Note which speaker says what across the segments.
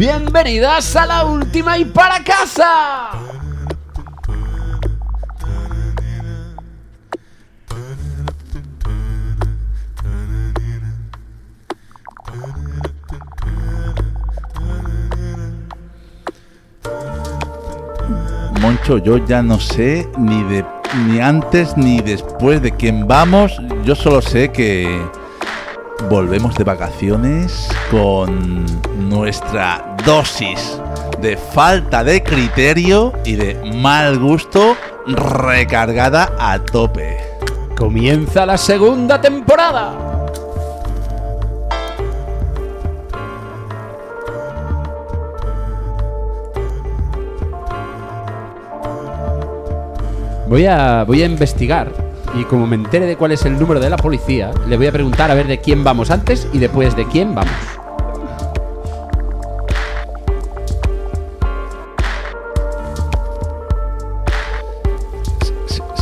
Speaker 1: Bienvenidas a la última y para casa.
Speaker 2: Moncho, yo ya no sé ni de ni antes ni después de quién vamos. Yo solo sé que volvemos de vacaciones con nuestra dosis de falta de criterio y de mal gusto recargada a tope.
Speaker 1: Comienza la segunda temporada. Voy a, voy a investigar y como me entere de cuál es el número de la policía, le voy a preguntar a ver de quién vamos antes y después de quién vamos.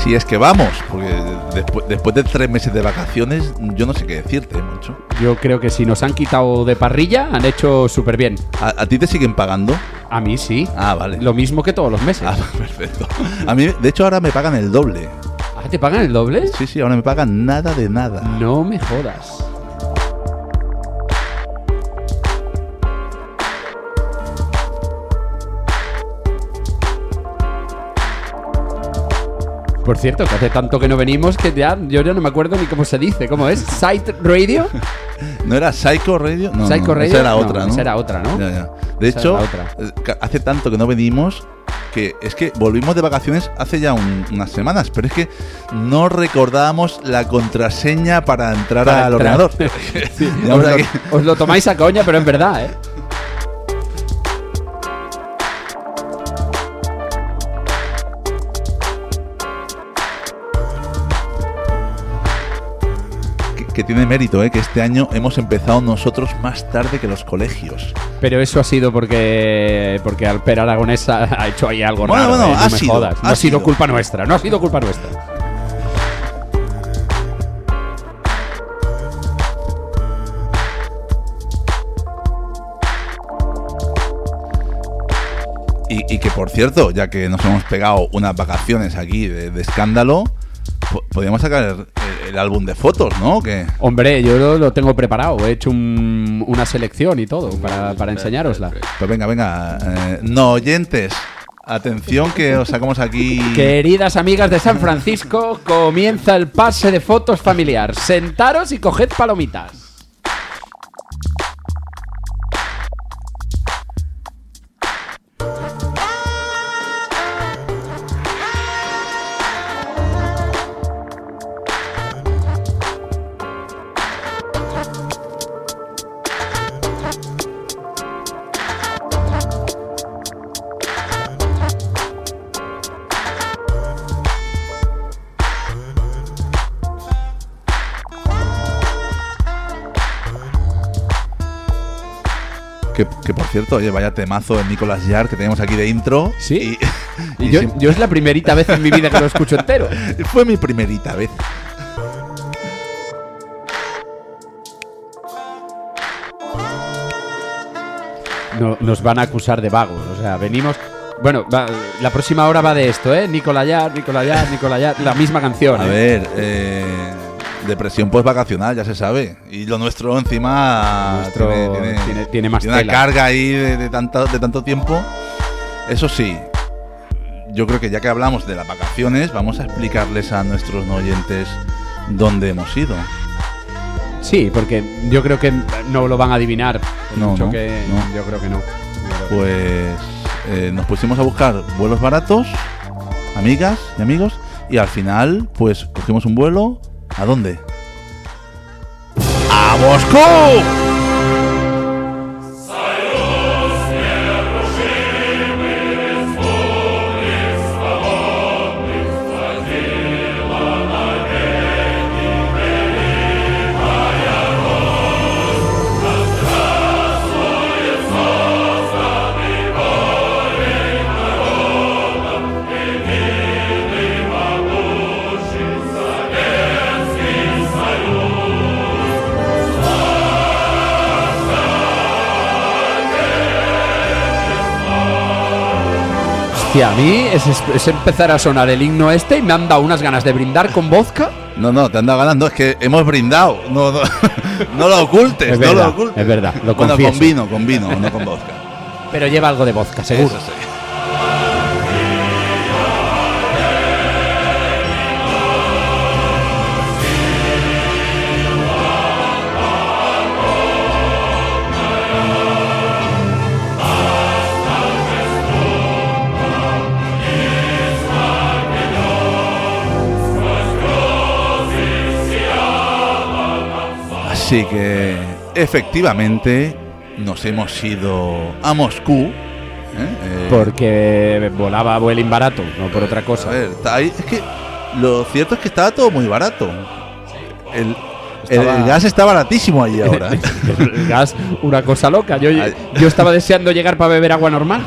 Speaker 2: Si, es que vamos, porque después, después de tres meses de vacaciones, yo no sé qué decirte, Moncho.
Speaker 1: Yo creo que si nos han quitado de parrilla, han hecho súper bien.
Speaker 2: ¿A, a ti te siguen pagando?
Speaker 1: A mí sí.
Speaker 2: Ah, vale.
Speaker 1: Lo mismo que todos los meses.
Speaker 2: Ah, perfecto. A mí, de hecho, ahora me pagan el doble.
Speaker 1: Ah, ¿Te pagan el doble?
Speaker 2: Sí, sí, ahora me pagan nada de nada.
Speaker 1: No me jodas. Por cierto, que hace tanto que no venimos que ya yo ya no me acuerdo ni cómo se dice. ¿Cómo es? ¿Site Radio?
Speaker 2: ¿No era Psycho Radio? No,
Speaker 1: Psycho
Speaker 2: no,
Speaker 1: Radio.
Speaker 2: Esa era
Speaker 1: No,
Speaker 2: otra, ¿no?
Speaker 1: esa era otra, ¿no?
Speaker 2: Ya, ya. De
Speaker 1: Esa
Speaker 2: hecho, eh, hace tanto que no venimos que es que volvimos de vacaciones hace ya un- unas semanas, pero es que no recordábamos la contraseña para entrar
Speaker 1: Para
Speaker 2: al
Speaker 1: entrar.
Speaker 2: ordenador.
Speaker 1: Sí,
Speaker 2: Y
Speaker 1: os,
Speaker 2: ahora
Speaker 1: lo,
Speaker 2: que-
Speaker 1: os lo tomáis a coña, pero es verdad, ¿eh?
Speaker 2: Que, tiene mérito, ¿eh? que este año hemos empezado nosotros más tarde que los colegios.
Speaker 1: Pero eso ha sido porque porque Alper Aragonés ha, ha hecho ahí algo
Speaker 2: Bueno,
Speaker 1: raro.
Speaker 2: bueno,
Speaker 1: ¿eh? no
Speaker 2: ha
Speaker 1: me
Speaker 2: sido,
Speaker 1: jodas. No
Speaker 2: ha
Speaker 1: ha sido
Speaker 2: sido.
Speaker 1: culpa nuestra, no ha sido culpa nuestra.
Speaker 2: Y, y que por cierto, ya que nos hemos pegado unas vacaciones aquí de, de escándalo, po- podríamos sacar el, álbum de fotos, ¿no? Que
Speaker 1: Hombre, yo lo, lo tengo preparado. He hecho un- una selección y todo para, para enseñárosla.
Speaker 2: Pues venga, venga, eh, no oyentes, atención que os sacamos aquí.
Speaker 1: Queridas amigas de San Francisco, comienza el pase de fotos familiar. Sentaros y coged palomitas.
Speaker 2: Que, que, por cierto, oye, vaya temazo de Nicolas Yar que tenemos aquí de intro.
Speaker 1: Sí.
Speaker 2: Y,
Speaker 1: Y yo, es la primerita vez en mi vida que lo escucho entero.
Speaker 2: fue mi primerita vez.
Speaker 1: No- nos van a acusar de vagos. O sea, venimos. Bueno, va- la próxima hora va de esto, ¿eh? Nicolayar, Nicolayar, Nicolayar. La misma canción.
Speaker 2: A
Speaker 1: ¿eh?
Speaker 2: ver, eh, depresión post-vacacional, ya se sabe. Y lo nuestro encima
Speaker 1: Nuestro tiene- tiene más
Speaker 2: una
Speaker 1: tela.
Speaker 2: carga ahí de, de tanto, de tanto tiempo. Eso sí, yo creo que ya que hablamos de las vacaciones, vamos a explicarles a nuestros no oyentes dónde hemos ido.
Speaker 1: Sí, porque yo creo que no lo van a adivinar.
Speaker 2: No,
Speaker 1: mucho
Speaker 2: no,
Speaker 1: que-
Speaker 2: no.
Speaker 1: Yo creo que no. Que-
Speaker 2: Pues eh, nos pusimos a buscar vuelos baratos, amigas y amigos, y al final, pues cogimos un vuelo. ¿A dónde? ¡A Moscú!
Speaker 1: Hostia, a mí es, empezar a sonar el himno este y me han dado unas ganas de brindar con vodka.
Speaker 2: No, no, te han dado ganando, es que hemos brindado. No, no, no lo ocultes,
Speaker 1: Es
Speaker 2: no
Speaker 1: verdad,
Speaker 2: lo ocultes.
Speaker 1: es verdad, lo
Speaker 2: bueno,
Speaker 1: confieso.
Speaker 2: con vino, con vino, no con vodka.
Speaker 1: Pero lleva algo de vodka, seguro.
Speaker 2: Eso sí. Así que efectivamente nos hemos ido a Moscú. ¿eh? Eh,
Speaker 1: Porque volaba vueling barato, no por otra
Speaker 2: A
Speaker 1: cosa.
Speaker 2: ver, está ahí- es que lo cierto es que estaba todo muy barato. El, el- gas está baratísimo ahí ahora. ¿eh?
Speaker 1: El gas, una cosa loca. Yo, yo estaba deseando llegar para beber agua normal.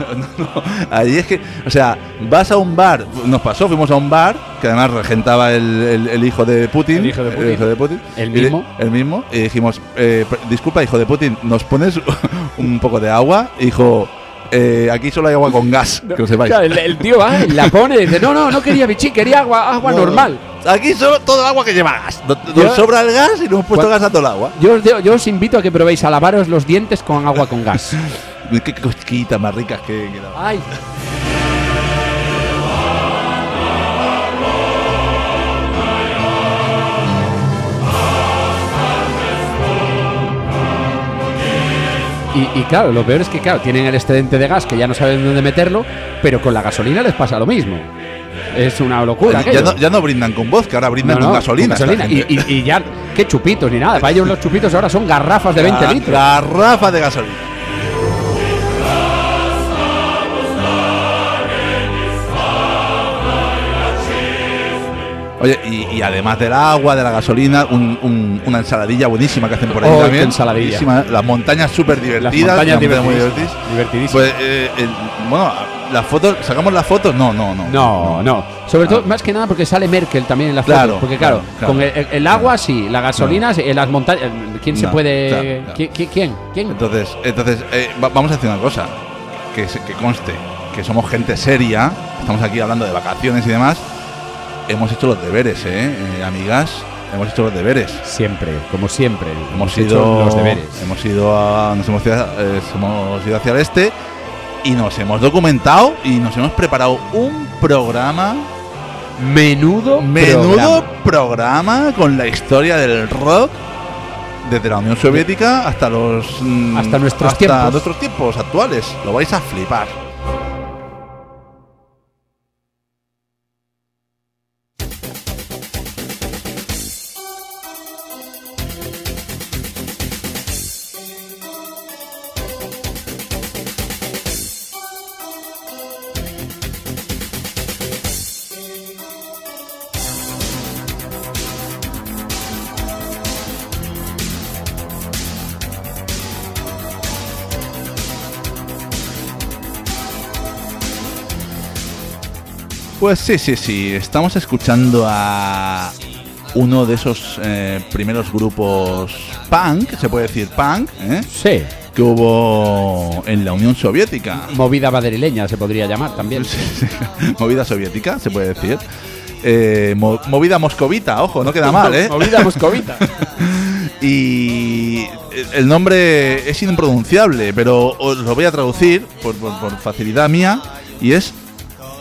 Speaker 2: Ahí es que, o sea, vas a un bar, nos pasó, fuimos a un bar, que además regentaba el, el- el hijo de Putin.
Speaker 1: El hijo de Putin. El
Speaker 2: de-
Speaker 1: mismo.
Speaker 2: el mismo. Y dijimos, eh, disculpa, hijo de Putin, ¿nos pones un poco de agua? Y dijo, "Eh, aquí solo hay agua con gas, que lo sepáis.
Speaker 1: Claro, el, el tío va, la pone y dice, no, no, no quería bichí, quería agua, agua
Speaker 2: No,
Speaker 1: normal.
Speaker 2: Aquí solo todo el agua que lleva gas. Nos, sobra el gas y nos hemos puesto gas a todo el agua.
Speaker 1: Yo, os de- yo os invito a que probéis a lavaros los dientes con agua con gas.
Speaker 2: Qué cosquitas más ricas que, que daban.
Speaker 1: Ay. Y, y claro, lo peor es que, claro, tienen el excedente de gas que ya no saben dónde meterlo, pero con la gasolina les pasa lo mismo. Es una locura.
Speaker 2: ya, no, ya no brindan con vodka, ahora brindan
Speaker 1: No,
Speaker 2: con gasolina. esta
Speaker 1: gasolina. Y,
Speaker 2: gente.
Speaker 1: y- y ya, qué chupitos ni nada. Para ellos los chupitos ahora son garrafas de 20
Speaker 2: Ga-
Speaker 1: litros.
Speaker 2: Garrafa de gasolina. Oye, y, y además del agua, de la gasolina, un- un- una ensaladilla buenísima que hacen por ahí
Speaker 1: Oh,
Speaker 2: también.
Speaker 1: ensaladilla.
Speaker 2: Las montañas súper
Speaker 1: Las
Speaker 2: divertidas.
Speaker 1: montañas
Speaker 2: muy
Speaker 1: divertidísimas.
Speaker 2: divertidas.
Speaker 1: Divertidísimas.
Speaker 2: Pues, eh, el- bueno, las fotos, ¿sacamos las fotos? No, no, no.
Speaker 1: No, no. Sobre todo,
Speaker 2: Ah.
Speaker 1: más que nada porque sale Merkel también en la foto.
Speaker 2: Claro,
Speaker 1: porque claro,
Speaker 2: claro,
Speaker 1: con el, el- el agua sí, la gasolina sí, en las montañas. ¿Quién se
Speaker 2: No,
Speaker 1: puede.?
Speaker 2: claro, claro.
Speaker 1: ¿Qui- qui- ¿Quién? ¿Quién?
Speaker 2: Entonces, entonces eh, va- vamos a hacer una cosa, que, que conste, que somos gente seria, estamos aquí hablando de vacaciones y demás, hemos hecho los deberes, ¿eh? Eh, amigas, hemos hecho los deberes.
Speaker 1: Siempre, como siempre.
Speaker 2: Hemos
Speaker 1: hecho
Speaker 2: ido,
Speaker 1: los deberes.
Speaker 2: hemos ido a, nos hemos, ido eh, hemos ido hacia el este y nos hemos documentado y nos hemos preparado un programa,
Speaker 1: Menudo.
Speaker 2: menudo
Speaker 1: programa.
Speaker 2: programa con la historia del rock desde la Unión Soviética hasta los mm,
Speaker 1: Hasta nuestros
Speaker 2: hasta
Speaker 1: tiempos.
Speaker 2: nuestros tiempos actuales. Lo vais a flipar. Pues sí, sí, sí. Estamos escuchando a uno de esos eh, primeros grupos punk, se puede decir punk, ¿eh?
Speaker 1: Sí.
Speaker 2: que hubo en la Unión Soviética.
Speaker 1: Movida madrileña se podría llamar también.
Speaker 2: Sí, sí. Movida soviética, se puede decir. Eh, mo- movida moscovita, ojo, no queda mal, ¿eh?
Speaker 1: Movida moscovita.
Speaker 2: Y el nombre es impronunciable, pero os lo voy a traducir por, por- por facilidad mía y es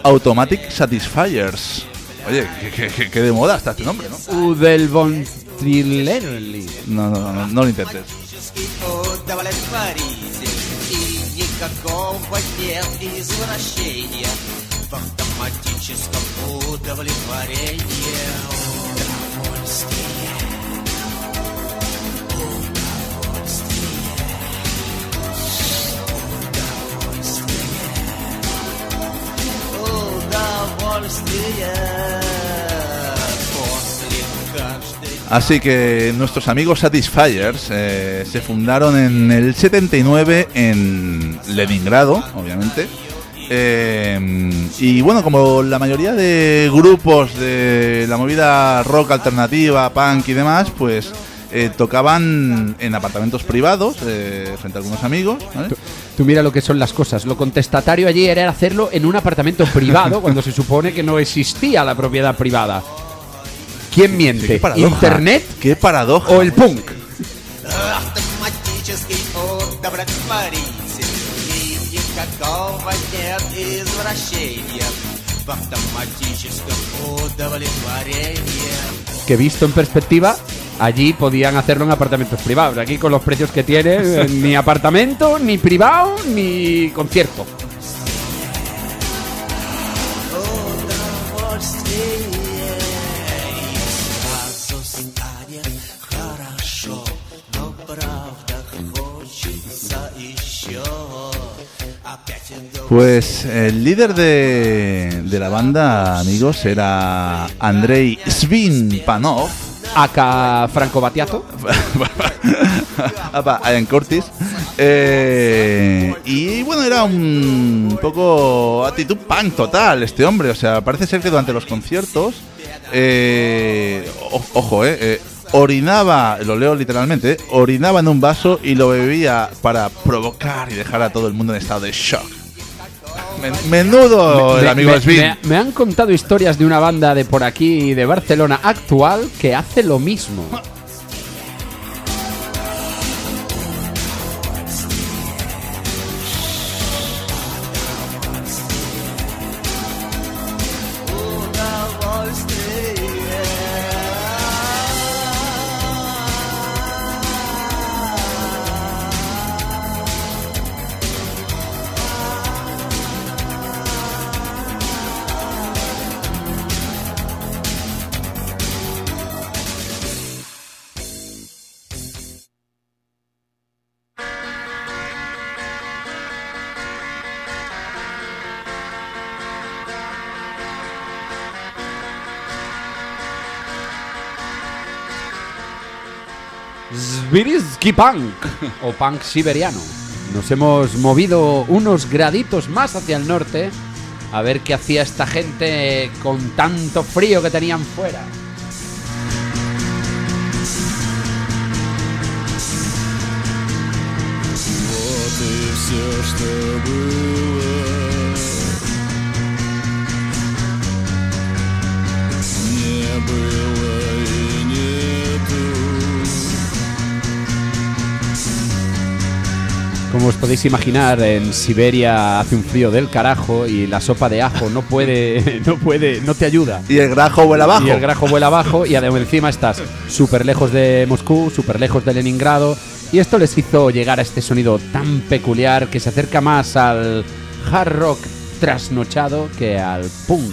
Speaker 2: Automatic Satisfiers. Oye, que, que- que- que de moda está este nombre, ¿no?
Speaker 1: Udel von Trilerli.
Speaker 2: No, no, no, no lo intentes.
Speaker 3: удовлетворитель И никакого нет извращения В автоматическом удовлетворении Удовольствие
Speaker 2: Así que nuestros amigos Satisfiers eh, se fundaron en el 79 en Leningrado, obviamente. Eh, y bueno, como la mayoría de grupos de la movida rock alternativa, punk y demás, pues eh, tocaban en apartamentos privados, eh, frente a algunos amigos. ¿vale?
Speaker 1: Tú, mira lo que son las cosas. Lo contestatario allí era hacerlo en un apartamento privado, cuando se supone que no existía la propiedad privada. ¿Quién miente? ¿Internet?
Speaker 2: ¿Qué paradoja?
Speaker 1: ¿O el punk? Que visto en perspectiva, allí podían hacerlo en apartamentos privados. Aquí con los precios que tiene, eh, ni apartamento, ni privado, ni concierto.
Speaker 2: Pues el líder de, de la banda, amigos, era Andrei Svinpanov
Speaker 1: Acá Franco Batiato.
Speaker 2: Apa, Ian Curtis. Eh, y bueno, era un poco actitud punk total este hombre. O sea, parece ser que durante los conciertos, eh, ojo, eh, eh, orinaba, lo leo literalmente, eh, orinaba en un vaso y lo bebía para provocar y dejar a todo el mundo en estado de shock. Men- Menudo el
Speaker 1: Me-
Speaker 2: amigo
Speaker 1: me,
Speaker 2: Svin.
Speaker 1: me- me han contado historias de una banda de por aquí, de Barcelona actual, que hace lo mismo. Zvirisky Punk o Punk siberiano. Nos hemos movido unos graditos más hacia el norte a ver qué hacía esta gente con tanto frío que tenían fuera.
Speaker 4: Вот и все, что было. Не было
Speaker 1: Como os podéis imaginar, en Siberia hace un frío del carajo y la sopa de ajo no puede, no puede, no te ayuda.
Speaker 2: Y el grajo vuela abajo.
Speaker 1: Y el grajo vuela abajo y además encima estás súper lejos de Moscú, súper lejos de Leningrado. Y esto les hizo llegar a este sonido tan peculiar que se acerca más al hard rock trasnochado que al punk.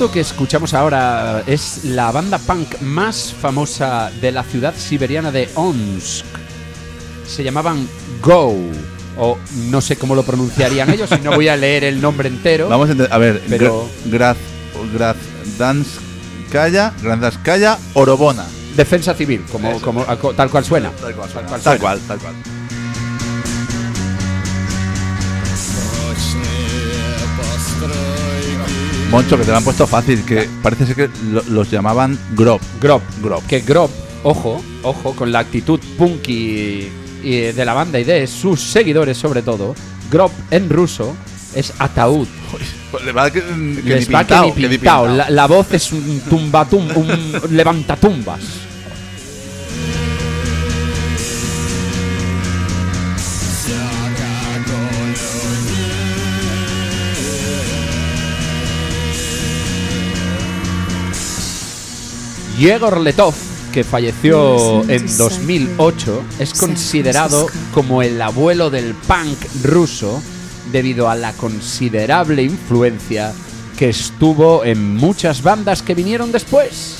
Speaker 1: Esto que escuchamos ahora es la banda punk más famosa de la ciudad siberiana de Omsk. Se llamaban Go, o no sé cómo lo pronunciarían ellos, y no voy a leer el nombre entero.
Speaker 2: Vamos a, a ver,
Speaker 1: Pero-
Speaker 2: Gra- Graz, Grazdanskaya, Grazdanskaya, Orobona.
Speaker 1: Defensa civil, como, como tal cual suena.
Speaker 2: Tal cual,
Speaker 1: Tal
Speaker 2: tal
Speaker 1: cual
Speaker 2: tal
Speaker 1: suena.
Speaker 2: cual, tal cual. Moncho, que te lo han puesto fácil, que parece ser que lo- los llamaban Grob.
Speaker 1: Grob.
Speaker 2: Grob.
Speaker 1: Que Grob, ojo, ojo, con la actitud punky y de la banda y de sus seguidores sobre todo, Grob en ruso es ataúd.
Speaker 2: Pues le va que, que ni
Speaker 1: Les va que
Speaker 2: pintao,
Speaker 1: ni
Speaker 2: que ni
Speaker 1: pintao.
Speaker 2: pintao.
Speaker 1: La, la voz es un tumbatum, un levantatumbas. Yegor Letov, que falleció en 2008, es considerado como el abuelo del punk ruso debido a la considerable influencia que estuvo en muchas bandas que vinieron después.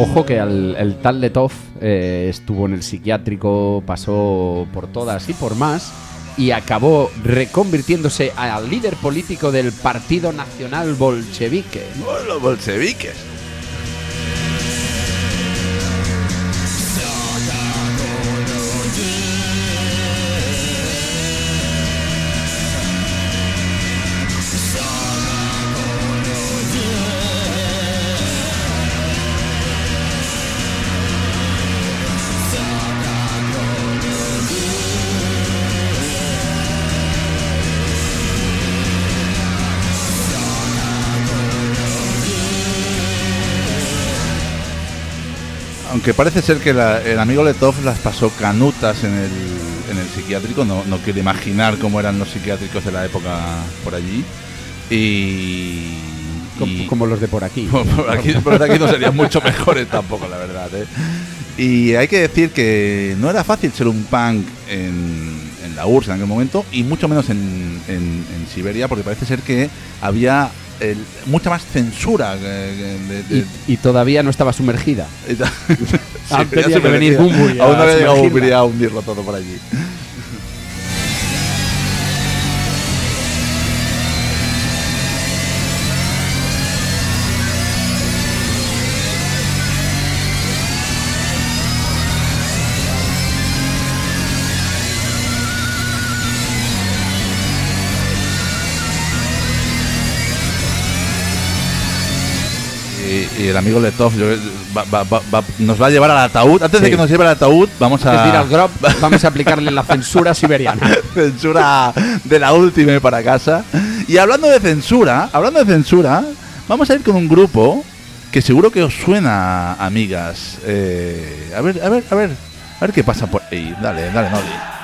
Speaker 1: Ojo que al, el tal Letov eh, estuvo en el psiquiátrico, pasó por todas y por más y acabó reconvirtiéndose al líder político del Partido Nacional Bolchevique.
Speaker 2: Los bolcheviques. Aunque parece ser que la- el amigo Letov las pasó canutas en el, en el psiquiátrico, no, no quiero imaginar cómo eran los psiquiátricos de la época por allí. Y.
Speaker 1: Como,
Speaker 2: y-
Speaker 1: como los de por aquí.
Speaker 2: por aquí, por aquí no serían mucho mejores tampoco, la verdad. ¿eh? Y hay que decir que no era fácil ser un punk en, en la URSS en aquel momento, y mucho menos en, en- en Siberia, porque parece ser que había el- mucha más censura. que- que de- de-
Speaker 1: Y, y todavía no estaba sumergida.
Speaker 2: Sí,
Speaker 1: tenía que venir a
Speaker 2: Aún no había llegado
Speaker 1: sumergirla.
Speaker 2: Bunbury a hundirlo todo por allí. El amigo Letov va- va- va- va- nos va a llevar al ataúd. Antes de que nos lleve al ataúd, vamos a
Speaker 1: al Grob, vamos a aplicarle la censura siberiana.
Speaker 2: censura de la última para casa. Y hablando de censura, hablando de censura, vamos a ir con un grupo que seguro que os suena, amigas. Eh, a ver, a ver, a ver, a ver qué pasa por ahí. Dale, dale, Noli.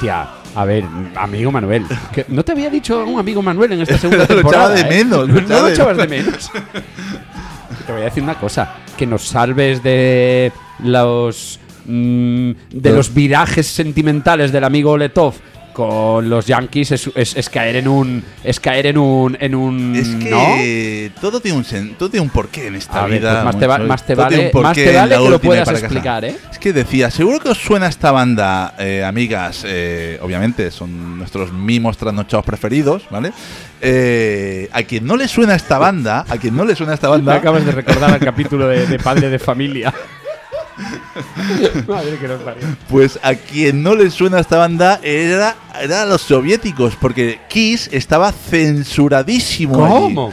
Speaker 1: Hostia, a ver, amigo Manuel. que ¿No te había dicho un amigo Manuel en esta segunda
Speaker 2: Lo
Speaker 1: temporada?
Speaker 2: echaba de
Speaker 1: eh?
Speaker 2: menos, lo
Speaker 1: No lo echabas de menos. Te voy a decir una cosa. Que nos salves de los... mm, de
Speaker 2: los
Speaker 1: virajes sentimentales del amigo Letov con los Yankees es, es- es caer en un... Es caer en un... En un
Speaker 2: Es
Speaker 1: ¿no?
Speaker 2: que todo tiene un sen- todo tiene un porqué en esta
Speaker 1: A ver,
Speaker 2: vida.
Speaker 1: pues más te va- más te vale- más te vale que lo puedas explicar, ¿eh?
Speaker 2: Es que decía, seguro que os suena esta banda, eh, amigas, eh, obviamente son nuestros mimos trasnochados preferidos, ¿vale? Eh, a quien no le suena esta banda, a quien no le suena esta
Speaker 1: Me
Speaker 2: banda,
Speaker 1: acabas de recordar el capítulo de, de Padre de Familia. Madre que nos parió.
Speaker 2: pues a quien no le suena esta banda era, era a los soviéticos, porque Kiss estaba censuradísimo. allí.
Speaker 1: ¿Cómo?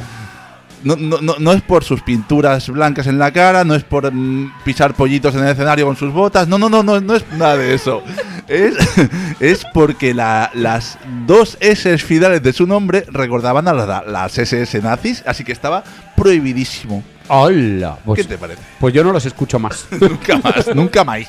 Speaker 2: No, no, no, no es por sus pinturas blancas en la cara, no es por mm, pisar pollitos en el escenario con sus botas, no, no, no, no, no es nada de eso. Es, es porque la- las dos S finales de su nombre recordaban a las SS nazis, así que estaba prohibidísimo.
Speaker 1: Hola. Pues,
Speaker 2: ¿Qué te parece?
Speaker 1: pues yo no los escucho más.
Speaker 2: Nunca más, nunca más.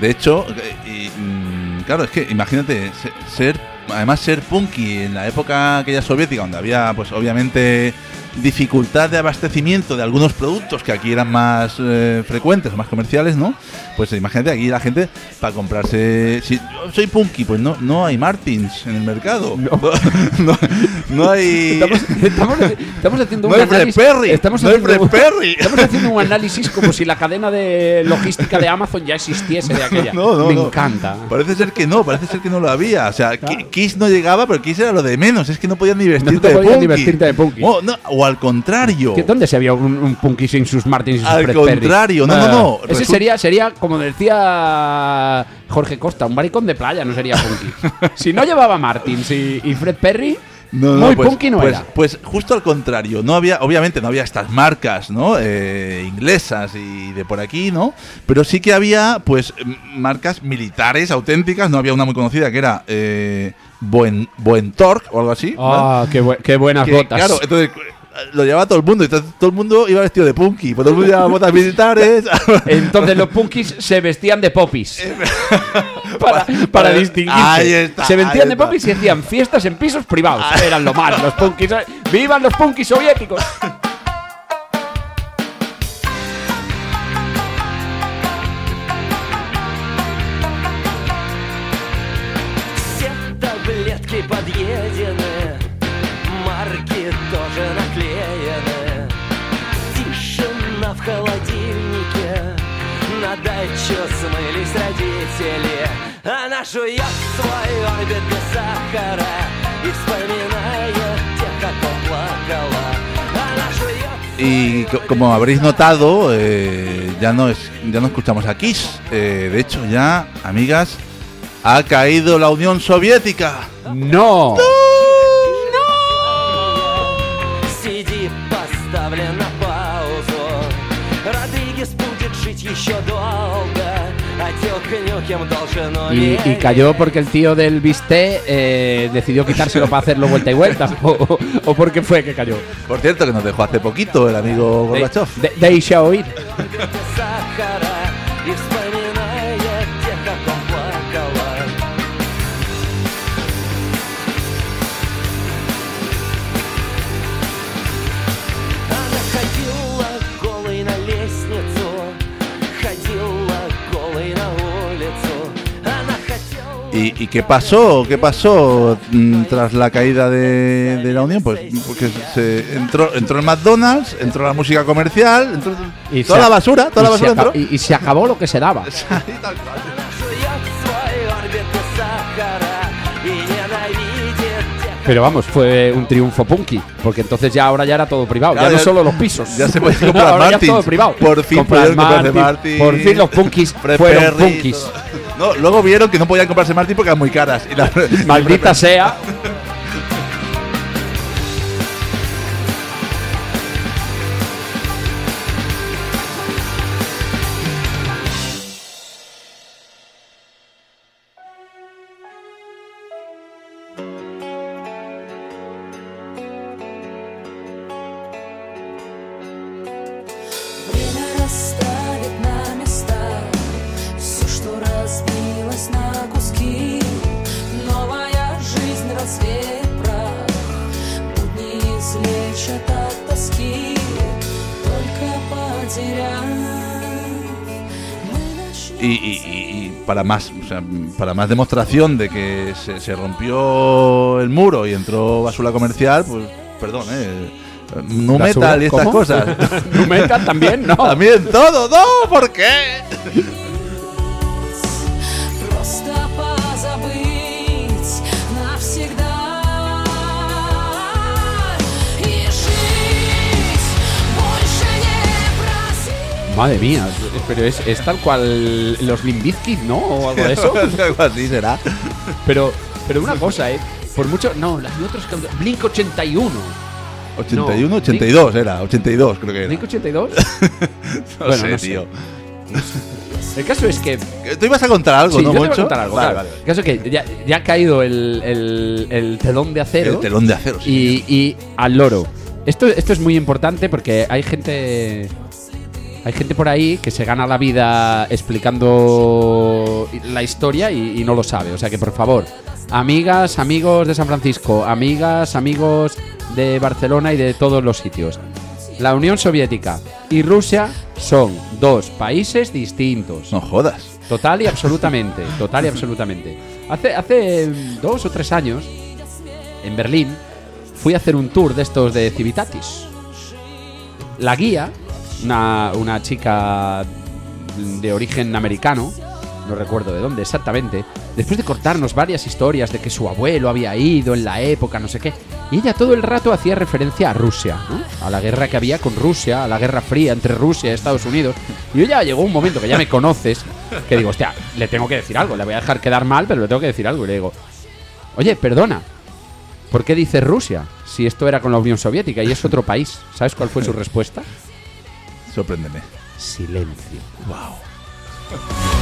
Speaker 2: De hecho, eh, y, mm, claro, es que imagínate se- ser, además ser punky en la época aquella soviética, donde había, pues obviamente, dificultad de abastecimiento de algunos productos que aquí eran más eh, frecuentes más comerciales, ¿no? Pues imagínate aquí la gente para comprarse. Si yo soy punky, pues no, no hay Martins en el mercado. No, no, no hay.
Speaker 1: Estamos, estamos, estamos haciendo
Speaker 2: No
Speaker 1: un
Speaker 2: hay
Speaker 1: análisis.
Speaker 2: Perry,
Speaker 1: Estamos
Speaker 2: no
Speaker 1: haciendo,
Speaker 2: Perry.
Speaker 1: estamos haciendo un análisis como si la cadena de logística de Amazon ya existiese de aquella.
Speaker 2: No, no,
Speaker 1: Me encanta.
Speaker 2: Parece ser que no, parece ser que no lo había. O sea,
Speaker 1: Claro.
Speaker 2: Ki- Kiss no llegaba, pero Kiss era lo de menos. Es que no podían ni vestirte
Speaker 1: te
Speaker 2: de
Speaker 1: podían
Speaker 2: punky.
Speaker 1: ni vestirte de punky.
Speaker 2: O, al contrario.
Speaker 1: ¿Qué- ¿Dónde se había un, un punky sin sus Martins y sus
Speaker 2: Al
Speaker 1: Fred Perry?
Speaker 2: contrario, no, no, no.
Speaker 1: Ese
Speaker 2: Resu-
Speaker 1: sería, sería, como decía Jorge Costa, un maricón de playa, no sería punky. si no llevaba Martins y, y Fred Perry,
Speaker 2: No, no,
Speaker 1: muy
Speaker 2: pues-
Speaker 1: punky no
Speaker 2: pues,
Speaker 1: era.
Speaker 2: Pues justo al contrario, no había, obviamente no había estas marcas, ¿no? Eh, inglesas y de por aquí, ¿no? Pero sí que había, pues, marcas militares auténticas. No había una muy conocida que era eh, Buen, Buen Torque o algo así. ¿no?
Speaker 1: Ah, qué, bu- qué buenas
Speaker 2: Que,
Speaker 1: botas.
Speaker 2: Claro, entonces lo llevaba todo el mundo. Y entonces todo el mundo iba vestido de punky. Pues todo el mundo llevaba botas militares.
Speaker 1: Entonces los punkis se vestían de popis. para, para
Speaker 2: para-
Speaker 1: distinguirse.
Speaker 2: ahí está,
Speaker 1: se vestían
Speaker 2: ahí
Speaker 1: de popis y hacían fiestas en pisos privados. Eran lo más, los punkis. ¿eh? ¡Vivan los punkis soviéticos!
Speaker 5: Она жует свой орбит без сахара и вспоминает тех, как он плакала. Она жует
Speaker 2: Y co- como habréis notado, eh, ya, no es, ya no escuchamos a Kiss. Eh, de hecho, ya, amigas, ha caído la Unión Soviética.
Speaker 1: ¡No!
Speaker 5: CD поставлен
Speaker 1: Y, y cayó porque el tío del Bisté eh, decidió quitárselo para hacerlo vuelta y vuelta. o, o- o porque fue que cayó.
Speaker 2: Por cierto, que nos dejó hace poquito el amigo Gorbachev.
Speaker 1: De, de, de
Speaker 2: ¿Y, qué pasó? ¿Qué pasó mm, tras la caída de, la Unión? Pues porque se entró, entró el McDonald's, entró la música comercial, entró toda la basura, toda la basura entró.
Speaker 1: Y, se acabó lo que se daba. Pero vamos, fue un triunfo punky, porque entonces ya ahora ya era todo privado, ya, no solo los pisos.
Speaker 2: Ya se podía comprar
Speaker 1: ahora
Speaker 2: Martins.
Speaker 1: Todo privado.
Speaker 2: Por fin
Speaker 1: Por fin los punkis fueron punkis.
Speaker 2: No, luego vieron que no podían comprarse Martin porque eran muy caras. Y la-
Speaker 1: Maldita sea.
Speaker 2: más, o sea, para más demostración de que se, rompió el muro y entró basura comercial, pues perdón, ¿eh? Nu metal y estas cosas.
Speaker 1: nu metal también, ¿no?
Speaker 2: También todo, no, ¿por qué?
Speaker 1: Madre mía, pero es, es tal cual los Limbiskit, ¿no? O algo de eso.
Speaker 2: Algo así será.
Speaker 1: pero, pero una cosa, ¿eh? Por mucho. No, las otros. Blink 81.
Speaker 2: 81,
Speaker 1: No,
Speaker 2: 82 era, 82 creo que era.
Speaker 1: Blink 82.
Speaker 2: No
Speaker 1: bueno,
Speaker 2: sé,
Speaker 1: no sé.
Speaker 2: tío.
Speaker 1: El caso es que.
Speaker 2: Tú ibas a contar algo,
Speaker 1: Sí,
Speaker 2: ¿no,
Speaker 1: yo te voy a contar algo.
Speaker 2: Vale,
Speaker 1: claro.
Speaker 2: vale.
Speaker 1: El caso es que ya, ya ha caído el, el- el telón de acero.
Speaker 2: El telón de acero, sí.
Speaker 1: y, y al loro. Esto, esto es muy importante porque hay gente. Hay gente por ahí que se gana la vida explicando la historia y, y no lo sabe. O sea que por favor, amigas, amigos de San Francisco, amigas, amigos de Barcelona y de todos los sitios. La Unión Soviética y Rusia son dos países distintos.
Speaker 2: No jodas.
Speaker 1: Total y absolutamente, total y absolutamente. Hace, hace dos o tres años, en Berlín, fui a hacer un tour de estos de Civitatis. La guía, una, una chica de origen americano, no recuerdo de dónde exactamente, después de cortarnos varias historias de que su abuelo había ido en la época, no sé qué, y ella todo el rato hacía referencia a Rusia, ¿no? a la guerra que había con Rusia, a la guerra fría entre Rusia y Estados Unidos. Y yo ya llegó un momento que ya me conoces, que digo, hostia, le tengo que decir algo, le voy a dejar quedar mal, pero le tengo que decir algo. Y le digo, oye, perdona, ¿por qué dices Rusia? Si esto era con la Unión Soviética y es otro país. ¿Sabes cuál fue su respuesta?
Speaker 2: Sorpréndeme.
Speaker 1: Silencio.
Speaker 6: Wow.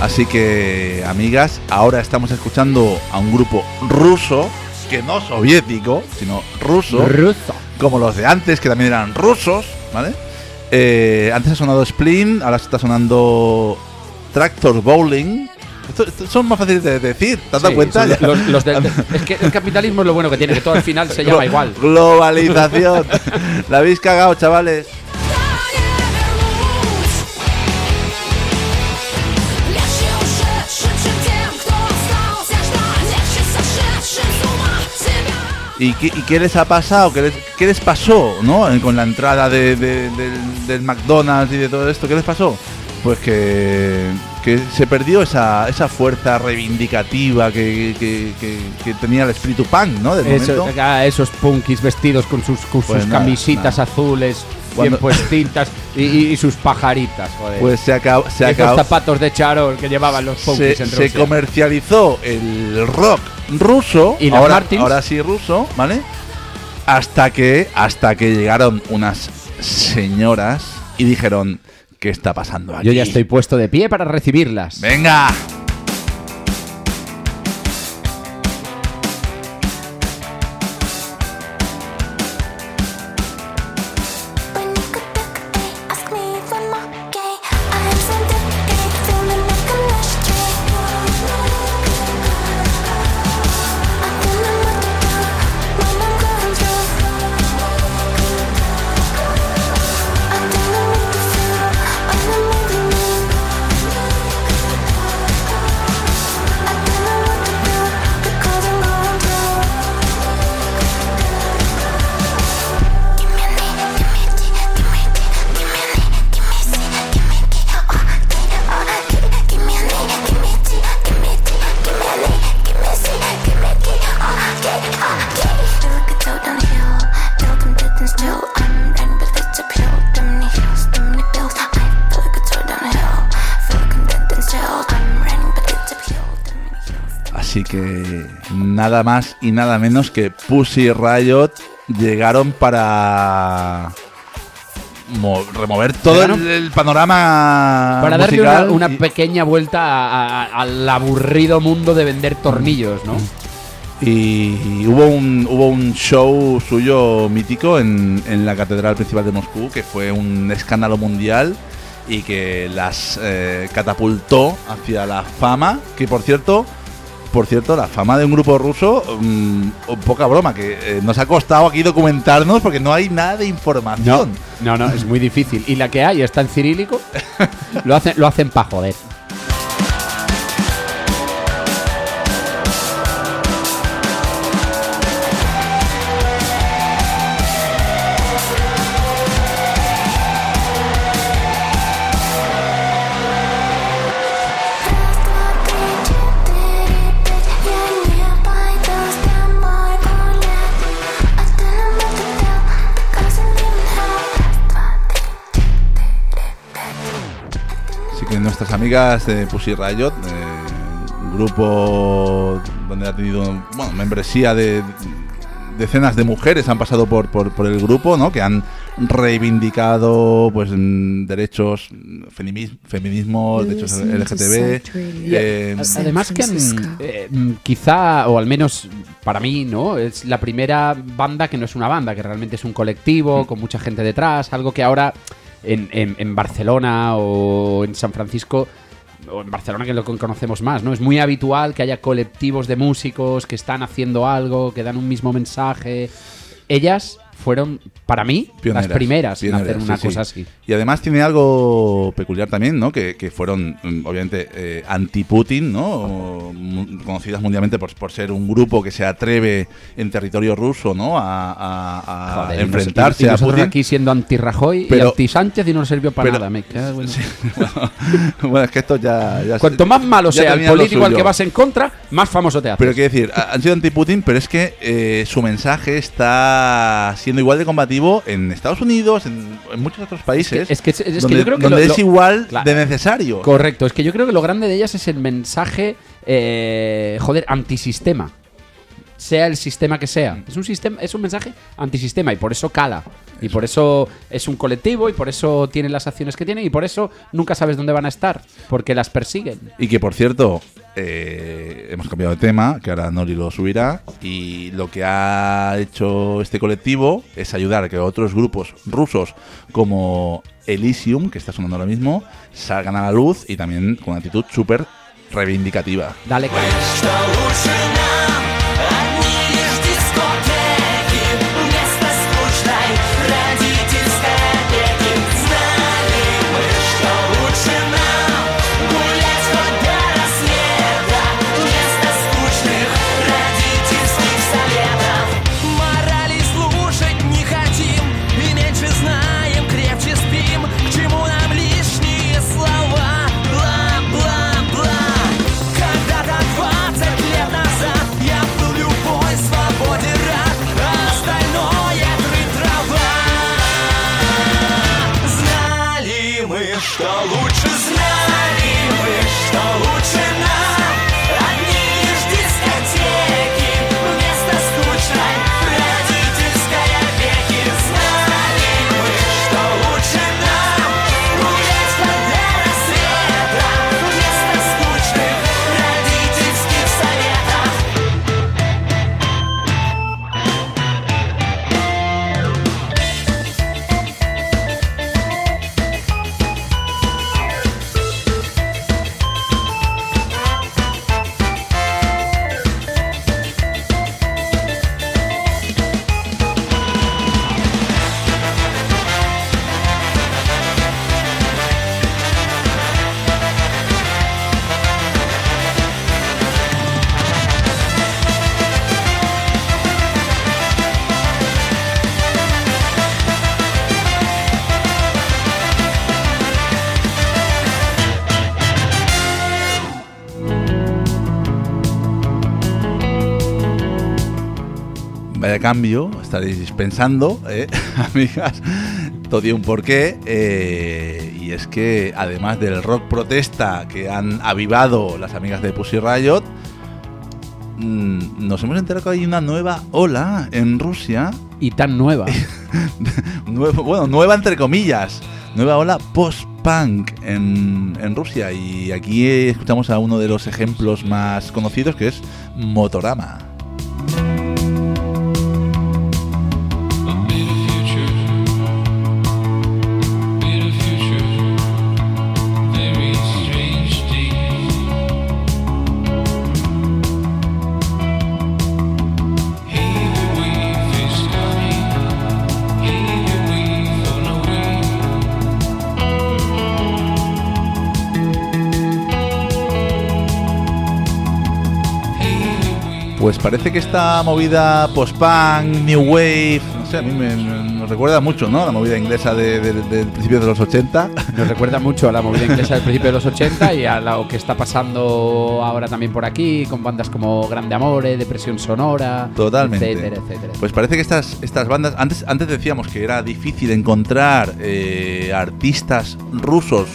Speaker 2: Así que, amigas, ahora estamos escuchando a un grupo ruso, que no soviético, sino ruso,
Speaker 1: Ruso.
Speaker 2: como los de antes, que también eran rusos, ¿vale? Eh, antes ha sonado Splin, ahora está sonando Tractor Bowling. Esto- esto son más fáciles de decir, ¿te has dado
Speaker 1: Sí,
Speaker 2: cuenta?
Speaker 1: los- los del- es que el capitalismo es lo bueno que tiene, que todo al final se llama igual.
Speaker 2: Globalización. La habéis cagado, chavales. ¿Y qué, les ha pasado? ¿Qué les, qué les pasó, no? Con la entrada de- de- del, del McDonald's y de todo esto, ¿qué les pasó? Pues que, que se perdió esa, esa fuerza reivindicativa que, que- que- que tenía el espíritu punk, ¿no? Del
Speaker 1: Eso-
Speaker 2: momento.
Speaker 1: ah, esos punkis vestidos con sus, con
Speaker 2: Pues
Speaker 1: sus
Speaker 2: nada,
Speaker 1: camisitas
Speaker 2: nada.
Speaker 1: azules, bien puestitas y, y- sus pajaritas, joder.
Speaker 2: Pues se acabó. Se,
Speaker 1: Esos
Speaker 2: acabó-
Speaker 1: zapatos de charol que llevaban los
Speaker 2: se,
Speaker 1: punkis en
Speaker 2: se comercializó el rock ruso.
Speaker 1: ¿Y
Speaker 2: ahora,
Speaker 1: Martins?
Speaker 2: ahora sí ruso, ¿vale? Hasta que, hasta que llegaron unas señoras y dijeron. ¿Qué está pasando aquí?
Speaker 1: Yo ya estoy puesto de pie para recibirlas.
Speaker 2: ¡Venga! Nada más y nada menos que Pussy Riot llegaron para mo- remover todo
Speaker 1: Llegaron
Speaker 2: el, el panorama
Speaker 1: Para darle una,
Speaker 2: musical
Speaker 1: una
Speaker 2: y-
Speaker 1: pequeña vuelta a- a- al aburrido mundo de vender tornillos, ¿no?
Speaker 2: Y hubo un, hubo un show suyo mítico en, en la Catedral Principal de Moscú, que fue un escándalo mundial y que las eh, catapultó hacia la fama, que por cierto, por cierto, la fama de un grupo ruso, mm, poca broma, que eh, nos ha costado aquí documentarnos porque no hay nada de
Speaker 1: No,
Speaker 2: información.
Speaker 1: no, no, es muy difícil. Y la que hay está en cirílico, lo hacen, lo hacen para joder.
Speaker 2: Nuestras amigas de Pussy Riot, eh, un grupo donde ha tenido bueno, membresía de decenas de mujeres han pasado por, por, por el grupo, ¿no? Que han reivindicado pues mm, derechos, mm, feminis- feminismo, derechos LGTB. eh,
Speaker 1: Además que mm, eh, mm, quizá, o al menos para mí, ¿no? Es la primera banda que no es una banda, que realmente es un
Speaker 2: Mm.
Speaker 1: colectivo con mucha gente detrás, algo que ahora en, en- en Barcelona o en San Francisco o en Barcelona que lo que conocemos más, ¿no? Es muy habitual que haya colectivos de músicos que están haciendo algo, que dan un mismo mensaje. Ellas fueron, para mí,
Speaker 2: Pioneras,
Speaker 1: las primeras
Speaker 2: pioneras,
Speaker 1: en hacer una
Speaker 2: sí, sí.
Speaker 1: cosa así.
Speaker 2: Y además tiene algo peculiar también, ¿no? Que, que fueron, mm, obviamente, eh, anti-Putin, ¿no? O, conocidas mundialmente por, por ser un grupo que se atreve en territorio ruso, ¿no? A, a- a
Speaker 1: Joder, y nos-
Speaker 2: enfrentarse
Speaker 1: y
Speaker 2: a Putin.
Speaker 1: aquí siendo anti-Rajoy y anti-Sánchez y no nos sirvió para
Speaker 2: pero-
Speaker 1: nada. Me cago en-
Speaker 2: bueno, es que esto ya... ya
Speaker 1: Cuanto más malo sea el político al que vas en contra, más famoso te haces.
Speaker 2: Pero quiero decir, ha- han sido anti-Putin, pero es que eh, su mensaje está siendo igual de combativo en Estados Unidos, en, en muchos otros países.
Speaker 1: es que- es que
Speaker 2: donde,
Speaker 1: yo creo que
Speaker 2: donde
Speaker 1: lo-
Speaker 2: es igual
Speaker 1: Claro.
Speaker 2: de necesario.
Speaker 1: Correcto, es que yo creo que lo grande de ellas es el mensaje, eh, joder, antisistema. Sea el sistema que sea. Es un, sistema, es un mensaje antisistema y por eso cala. Y por eso es un colectivo y por eso tienen las acciones que tienen y por eso nunca sabes dónde van a estar. Porque las persiguen.
Speaker 2: Y que por cierto, eh, hemos cambiado de tema, que ahora Nori lo subirá. Y lo que ha hecho este colectivo es ayudar a que otros grupos rusos como Elysium, que está sonando ahora mismo, salgan a la luz y también con una actitud súper reivindicativa.
Speaker 1: Dale caña.
Speaker 2: Cambio, estaréis pensando, ¿eh? amigas, todo tiene un porqué. eh, y es que además del rock protesta que han avivado las amigas de Pussy Riot, mm, nos hemos enterado que hay una nueva ola en Rusia.
Speaker 1: Y tan nueva.
Speaker 2: Bueno, nueva entre comillas. Nueva ola post-punk en, en Rusia. Y aquí escuchamos a uno de los ejemplos más conocidos que es Motorama. Pues parece que esta movida post-punk, new wave, no sé, a mí me, me- nos recuerda mucho, ¿no? La movida inglesa de- de- del principio de los 80.
Speaker 1: Nos recuerda mucho a la movida inglesa del principio de los 80 y a lo que está pasando ahora también por aquí, con bandas como Grande Amore, Depresión Sonora,
Speaker 2: Totalmente.
Speaker 1: etcétera, etcétera.
Speaker 2: Pues parece que estas, estas bandas, antes, antes decíamos que era difícil encontrar eh, artistas rusos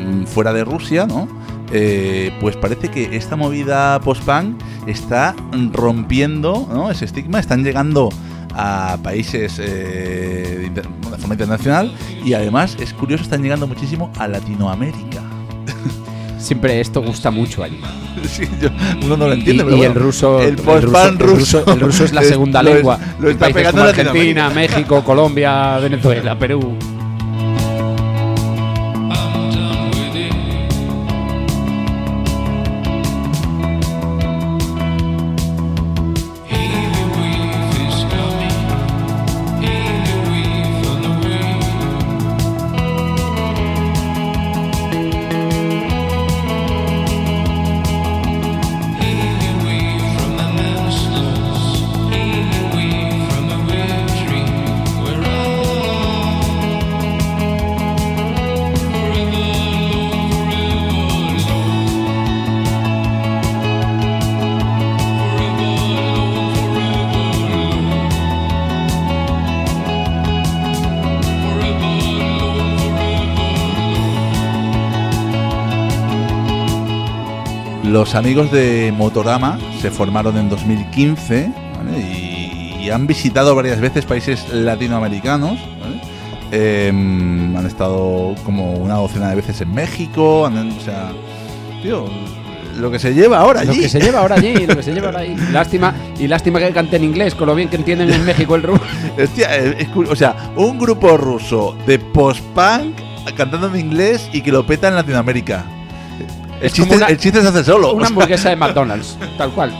Speaker 2: mm, fuera de Rusia, ¿no? Eh, pues parece que esta movida post-punk está rompiendo ¿no? ese estigma, están llegando a países eh, de forma internacional y además es curioso, están llegando muchísimo a Latinoamérica.
Speaker 1: Siempre esto gusta mucho allí.
Speaker 2: Sí, yo- uno no lo
Speaker 1: Y,
Speaker 2: entiende,
Speaker 1: y
Speaker 2: pero
Speaker 1: el
Speaker 2: bueno.
Speaker 1: ruso,
Speaker 2: el post-punk
Speaker 1: el ruso, el ruso es la
Speaker 2: es-
Speaker 1: segunda
Speaker 2: lo es-
Speaker 1: lengua.
Speaker 2: lo
Speaker 1: en
Speaker 2: está
Speaker 1: países
Speaker 2: pegando
Speaker 1: Argentina. México, Colombia, Venezuela, Perú.
Speaker 2: Los amigos de Motorama se formaron en 2015 ¿vale? y, y han visitado varias veces países latinoamericanos. ¿vale? Eh, han estado como una docena de veces en México. han- o sea, tío, lo que se lleva ahora
Speaker 1: Lo
Speaker 2: allí.
Speaker 1: que se lleva ahora allí, lo que se lleva ahora allí. Lástima, y lástima que cante en inglés, con lo bien que entienden en México el ruso.
Speaker 2: Hostia, eh, es o sea, un grupo ruso de post-punk cantando en inglés y que lo peta en Latinoamérica. El, chiste,
Speaker 1: una-
Speaker 2: el chiste se hace solo.
Speaker 1: Una hamburguesa de McDonald's, tal cual.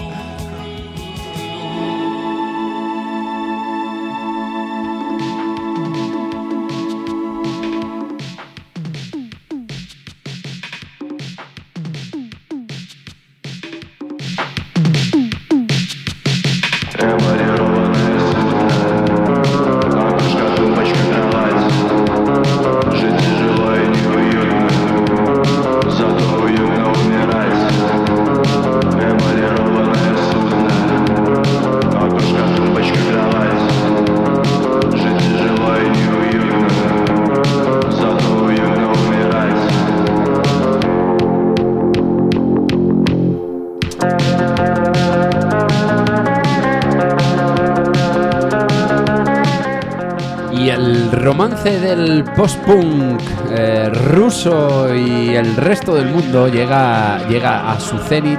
Speaker 1: Post-punk eh, ruso y el resto del mundo llega, llega a su cenit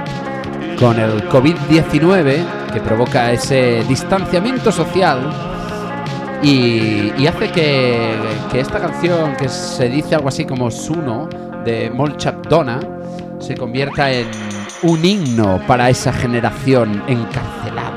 Speaker 1: con el COVID-19 que provoca ese distanciamiento social y, hace que, esta canción que se dice algo así como Suno de Molchat Donna se convierta en un himno para esa generación encarcelada.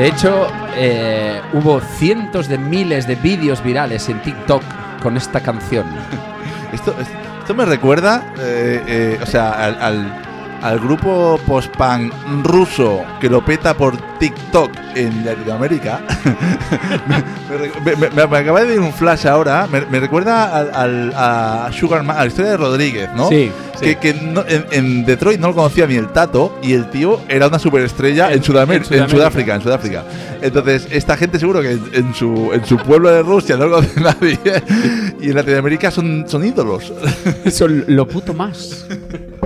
Speaker 1: De hecho, eh, hubo cientos de miles de vídeos virales en TikTok con esta canción.
Speaker 2: Esto, es- esto me recuerda, eh, eh, o sea, al- al grupo post-punk ruso que lo peta por TikTok en Latinoamérica. me, me- me- me- acaba de dar un flash ahora. Me, recuerda al, al- a Sugar Ma- a la historia de Rodríguez, ¿no?
Speaker 1: Sí,
Speaker 2: Que, que no- en, en Detroit no lo conocía ni el Tato y el tío era una superestrella en, Sudamérica,
Speaker 1: en
Speaker 2: en Sudáfrica, en Sudáfrica. Entonces, esta gente seguro que en, en su, en su pueblo de Rusia no lo conoce nadie y en Latinoamérica son, son ídolos.
Speaker 1: Eso lo puto más.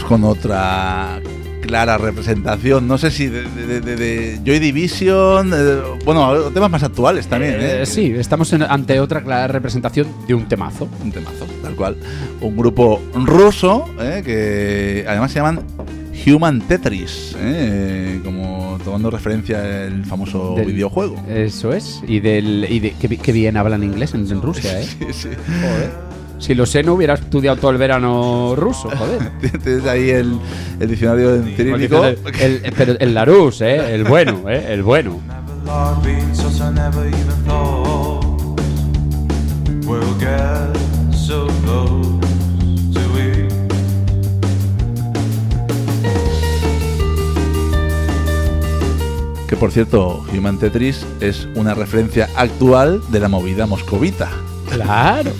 Speaker 2: con otra clara representación. No sé si de, de- de- de Joy Division, eh, bueno, temas más actuales también, ¿eh?
Speaker 1: Eh, sí, estamos en- ante otra clara representación de un temazo.
Speaker 2: Un temazo, tal cual. Un grupo ruso eh, que además se llaman Human Tetris, eh, como tomando referencia el famoso
Speaker 1: Del-
Speaker 2: videojuego.
Speaker 1: Eso es. Y del y de, qué bien hablan inglés en, en Rusia, ¿eh?
Speaker 2: Sí, sí.
Speaker 1: Joder. Si lo sé, no hubiera estudiado todo el verano ruso, joder.
Speaker 2: Tienes ahí el, el diccionario en cirílico.
Speaker 1: El, el- pero el Larus, ¿eh? El bueno, ¿eh? El bueno.
Speaker 2: Que por cierto, Human Tetris es una referencia actual de la movida moscovita.
Speaker 1: Claro.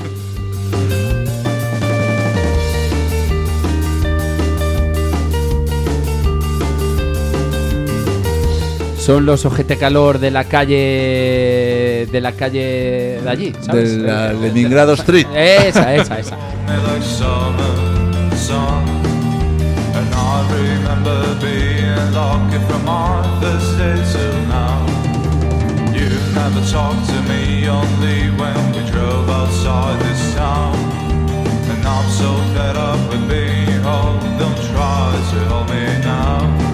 Speaker 1: Son los ojete calor de la calle de la calle de allí, ¿sabes?
Speaker 2: De la
Speaker 1: Eh,
Speaker 2: Leningrado Street.
Speaker 1: Esa, esa, esa.
Speaker 7: I'm so fed up with being home. Don't try to hold me now.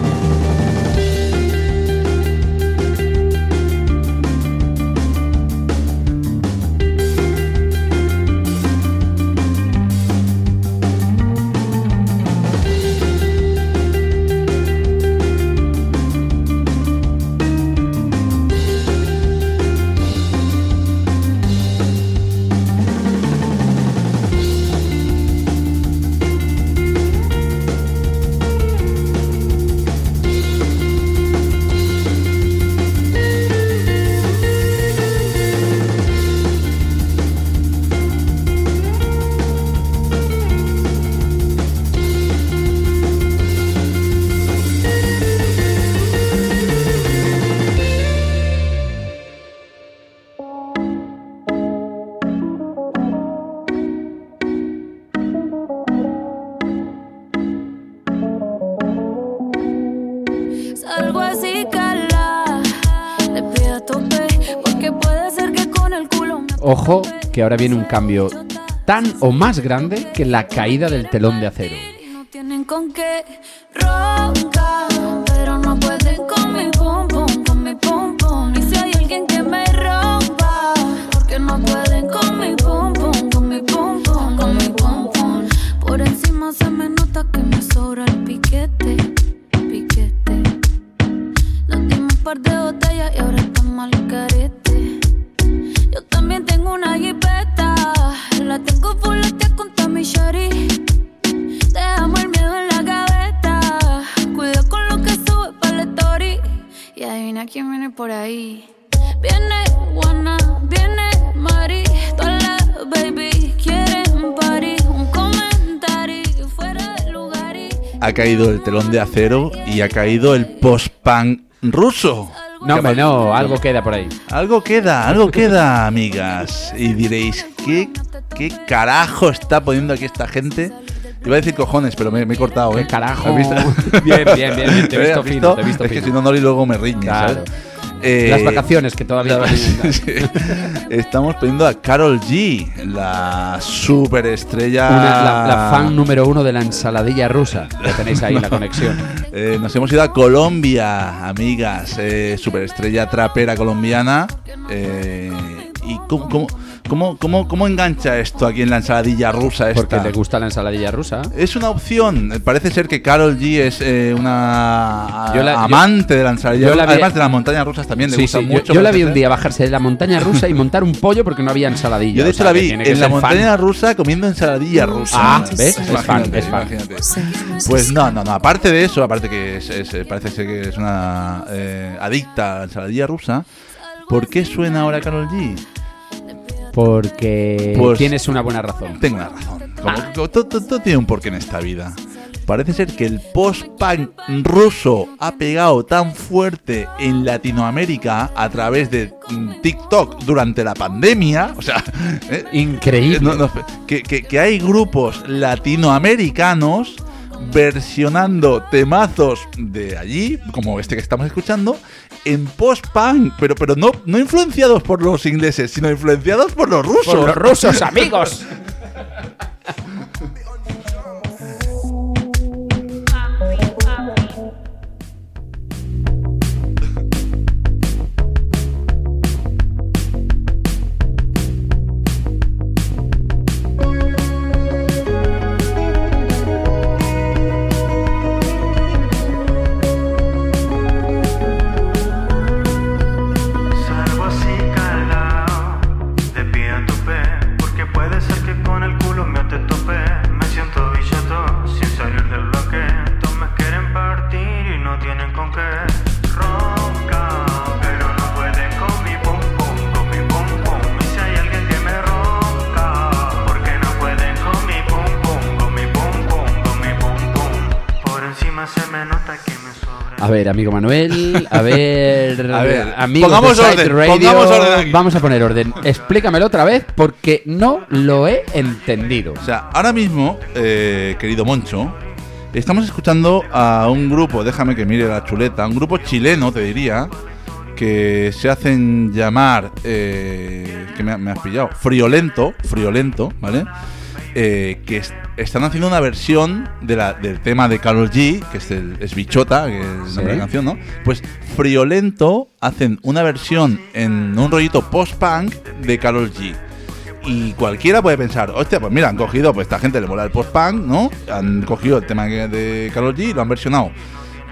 Speaker 6: Salgo así, cala. Le pido a tope, porque puede ser que con el culo me
Speaker 1: Ojo, que ahora viene un cambio tan o más grande que la caída del telón de acero.
Speaker 6: No tienen con qué roncar, pero no pueden con la tengo fuletea con Tommy Shari. Dejamos el miedo en la gaveta. Cuida con lo que sube para la story. Y adivina quién viene por ahí. Viene Juana, viene Mari. Todas las baby quieren party. Un comentario fuera de lugar y.
Speaker 2: Ha caído el telón de acero y ha caído el post-punk ruso.
Speaker 1: No, hombre, no, algo queda por ahí.
Speaker 2: Algo queda, algo queda, amigas. Y diréis, ¿qué, qué carajo está poniendo aquí esta gente? Iba a decir cojones, pero me, me he cortado,
Speaker 1: ¿Qué
Speaker 2: ¿eh?
Speaker 1: carajo?
Speaker 2: ¿Has visto?
Speaker 1: Bien, bien, bien, bien, te he visto
Speaker 2: ¿Has
Speaker 1: fino, te he visto
Speaker 2: Es que
Speaker 1: fino.
Speaker 2: si no, Nori luego me riñe,
Speaker 1: Claro.
Speaker 2: ¿sabes? Eh,
Speaker 1: Las vacaciones que todavía.
Speaker 2: Estamos pidiendo a Carol G, la superestrella.
Speaker 1: Una- la, la fan número uno de la ensaladilla rusa. Ya tenéis ahí la conexión.
Speaker 2: Eh, nos hemos ido a Colombia, amigas. Eh, superestrella trapera colombiana. Eh, ¿Y cómo, cómo, cómo, cómo- cómo engancha esto aquí en la ensaladilla rusa? Esta?
Speaker 1: Porque le gusta la ensaladilla rusa.
Speaker 2: Es una opción. Parece ser que Carol G es eh, una
Speaker 1: Yo la- yo-
Speaker 2: amante de la ensaladilla rusa. Además de las montañas rusas también le
Speaker 1: Sí,
Speaker 2: gusta
Speaker 1: sí,
Speaker 2: mucho.
Speaker 1: yo la vi un día bajarse de la montaña rusa y montar un pollo porque no había ensaladilla.
Speaker 2: Yo de
Speaker 1: O
Speaker 2: hecho
Speaker 1: sea,
Speaker 2: la vi en la
Speaker 1: fan.
Speaker 2: montaña rusa comiendo ensaladilla rusa.
Speaker 1: Ah, ¿ves? Es fan,
Speaker 2: Imagínate,
Speaker 1: es fan.
Speaker 2: imagínate. Pues no, no, no. Aparte de eso, aparte que es, es- parece ser que es una eh, adicta a la ensaladilla rusa. ¿Por qué suena ahora Carol G?
Speaker 1: Porque
Speaker 2: Pues-
Speaker 1: tienes una buena razón.
Speaker 2: Tengo una razón. Como todo, todo- todo tiene un porqué en esta vida. Parece ser que el post-punk ruso ha pegado tan fuerte en Latinoamérica a través de mm, TikTok durante la pandemia. O sea, eh,
Speaker 1: Increíble.
Speaker 2: no, no, que, que- que hay grupos latinoamericanos versionando temazos de allí, como este que estamos escuchando, en post-punk, pero, pero no, no influenciados por los ingleses, sino influenciados por los rusos.
Speaker 1: Por los rusos, amigos.
Speaker 8: A
Speaker 1: ver, amigo Manuel, a ver,
Speaker 2: A ver,
Speaker 1: amigos
Speaker 2: pongamos
Speaker 1: de
Speaker 2: orden,
Speaker 1: Radio,
Speaker 2: pongamos orden aquí.
Speaker 1: vamos a poner orden. Explícamelo otra vez porque no lo he entendido.
Speaker 2: O sea, ahora mismo, eh, querido Moncho, estamos escuchando a un grupo, déjame que mire la chuleta, un grupo chileno, te diría, que se hacen llamar, eh, que me, me has pillado, Friolento, Friolento, ¿vale? Eh, que es- están haciendo una versión de la- del tema de Carol G, que es, el, es Bichota, que es el nombre de la canción, ¿no? Pues Friolento hacen una versión en un rollito post-punk de Carol G. Y cualquiera puede pensar, hostia, pues mira, han cogido, pues esta gente le mola el post-punk, ¿no? Han cogido el tema de Carol G y lo han versionado.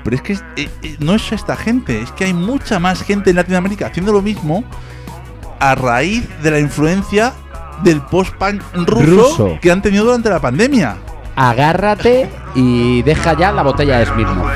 Speaker 2: Pero es que es- eh, eh, no es esta gente, es que hay mucha más gente en Latinoamérica haciendo lo mismo a raíz de la influencia del post-punk ruso,
Speaker 1: Ruso.
Speaker 2: que han tenido durante la pandemia.
Speaker 1: Agárrate y deja ya la botella de
Speaker 8: No
Speaker 1: Smirnoff.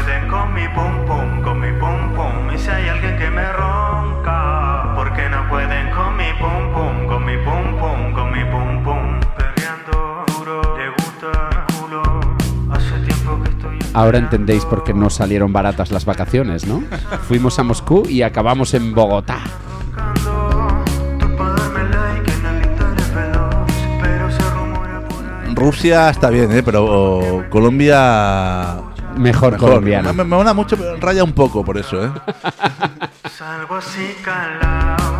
Speaker 1: Ahora entendéis por qué no salieron baratas las vacaciones, ¿no? Fuimos a Moscú y acabamos en Bogotá.
Speaker 2: Rusia está bien, ¿eh? Pero Colombia...
Speaker 1: Mejor, colombiano.
Speaker 2: Me, me mola mucho, pero raya un poco por eso, ¿eh?
Speaker 8: Salgo así calado,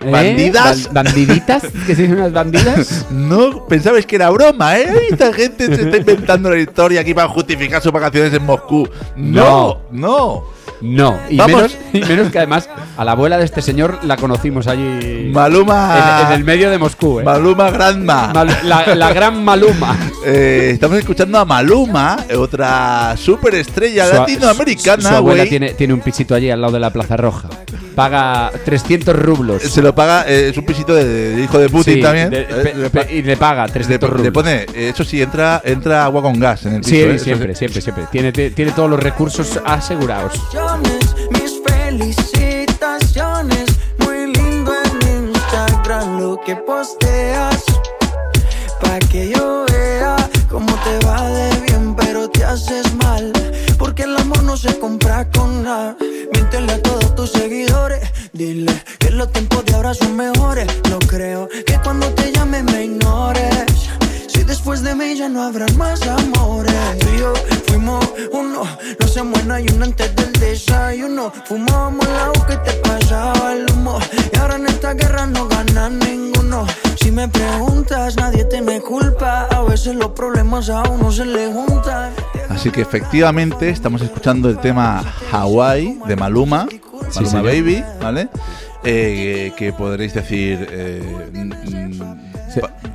Speaker 1: ¿Eh?
Speaker 2: Bandidas.
Speaker 1: Ban- ¿Bandiditas? ¿Que se unas bandidas?
Speaker 2: No pensabais que era broma, ¿eh? Esta gente se está inventando la historia aquí para justificar sus vacaciones en Moscú. No, no.
Speaker 1: No, y menos, y menos que además a la abuela de este señor la conocimos allí
Speaker 2: Maluma.
Speaker 1: en, en el medio de Moscú. ¿eh?
Speaker 2: Maluma Grandma.
Speaker 1: Mal- la, la gran Maluma.
Speaker 2: Eh, estamos escuchando a Maluma, otra superestrella
Speaker 1: Su-
Speaker 2: latinoamericana,
Speaker 1: Su, su abuela tiene, tiene un pisito allí al lado de la Plaza Roja. Paga 300 rublos.
Speaker 2: Se lo paga, eh, es un pisito de, de hijo de Putin
Speaker 1: Sí,
Speaker 2: también.
Speaker 1: de-
Speaker 2: Eh,
Speaker 1: pe-
Speaker 2: le,
Speaker 1: y le paga
Speaker 2: le
Speaker 1: 300
Speaker 2: po-
Speaker 1: rublos.
Speaker 2: le pone, eh, eso sí, entra, entra agua con gas en el piso.
Speaker 1: Sí,
Speaker 2: ¿eh? Eso
Speaker 1: siempre, siempre, siempre, siempre. Tiene, tiene todos los recursos asegurados.
Speaker 5: mis felicitaciones. Muy lindo en Instagram lo que posteas. Pa' que yo vea cómo te va de pero te haces mal. Porque el amor no se compra con nada. Miéntele a todos tus seguidores. Dile que los tiempos de ahora son mejores. No creo que cuando te llame me ignores. Después de mí ya no habrán más amores. Tú y yo fuimos uno, no se muera y uno antes del desayuno. Fumábamos el agua que te pasaba el humo. Y ahora en esta guerra no gana ninguno. Si me preguntas, nadie te me culpa. A veces los problemas a uno se le juntan.
Speaker 2: Así que efectivamente estamos escuchando el tema Hawaii de Maluma, Maluma. Baby, ¿vale? Eh, que podréis decir, eh,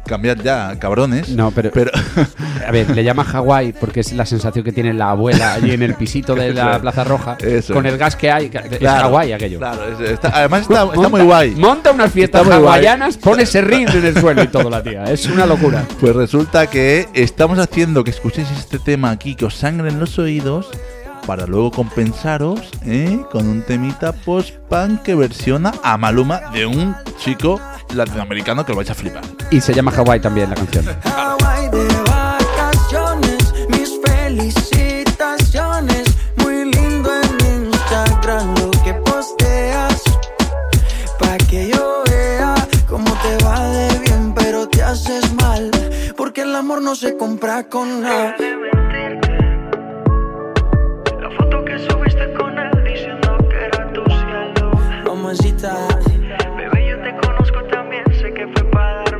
Speaker 2: cambiad ya, cabrones.
Speaker 9: No, pero,
Speaker 2: Pero
Speaker 9: a ver, le llama Hawái porque es la sensación que tiene la abuela allí en el pisito de la. Plaza Roja
Speaker 2: Eso.
Speaker 9: con el gas que hay. Es
Speaker 2: Claro,
Speaker 9: Hawái aquello.
Speaker 2: Claro, es- está- además está, está
Speaker 9: Monta-
Speaker 2: muy guay.
Speaker 9: Monta unas fiestas hawaianas, pone serrín en el suelo y todo la tía. Es una locura.
Speaker 2: Pues resulta que estamos haciendo que escuchéis este tema aquí, que os sangren los oídos, para luego compensaros ¿eh? con un temita post-punk que versiona a Maluma de un chico latinoamericano que lo vais a flipar.
Speaker 9: Y se llama Hawái también la canción.
Speaker 5: Hawaii de vacaciones, mis felicitaciones. Muy lindo en Instagram lo que posteas. Pa' que yo vea cómo te va de bien, pero te haces mal. Porque el amor no se compra con nada.
Speaker 10: La foto que subiste con él diciendo que era tu cielo.
Speaker 5: Mamacita,
Speaker 10: para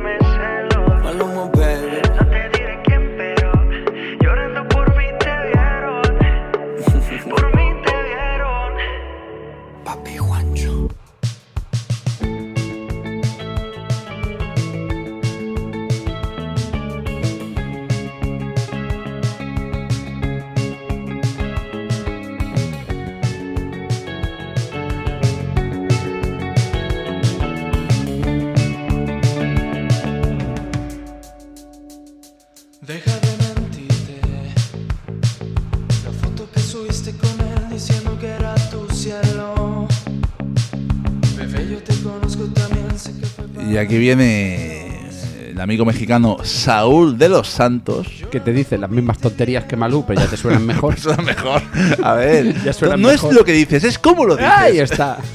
Speaker 2: Y aquí viene el amigo mexicano Saúl de los Santos.
Speaker 9: Que te dice las mismas tonterías que Malú, pero ya te suenan mejor.
Speaker 2: Suena mejor. A ver,
Speaker 9: Ya
Speaker 2: no
Speaker 9: mejor.
Speaker 2: es lo que dices, es cómo lo dices.
Speaker 9: Ahí está.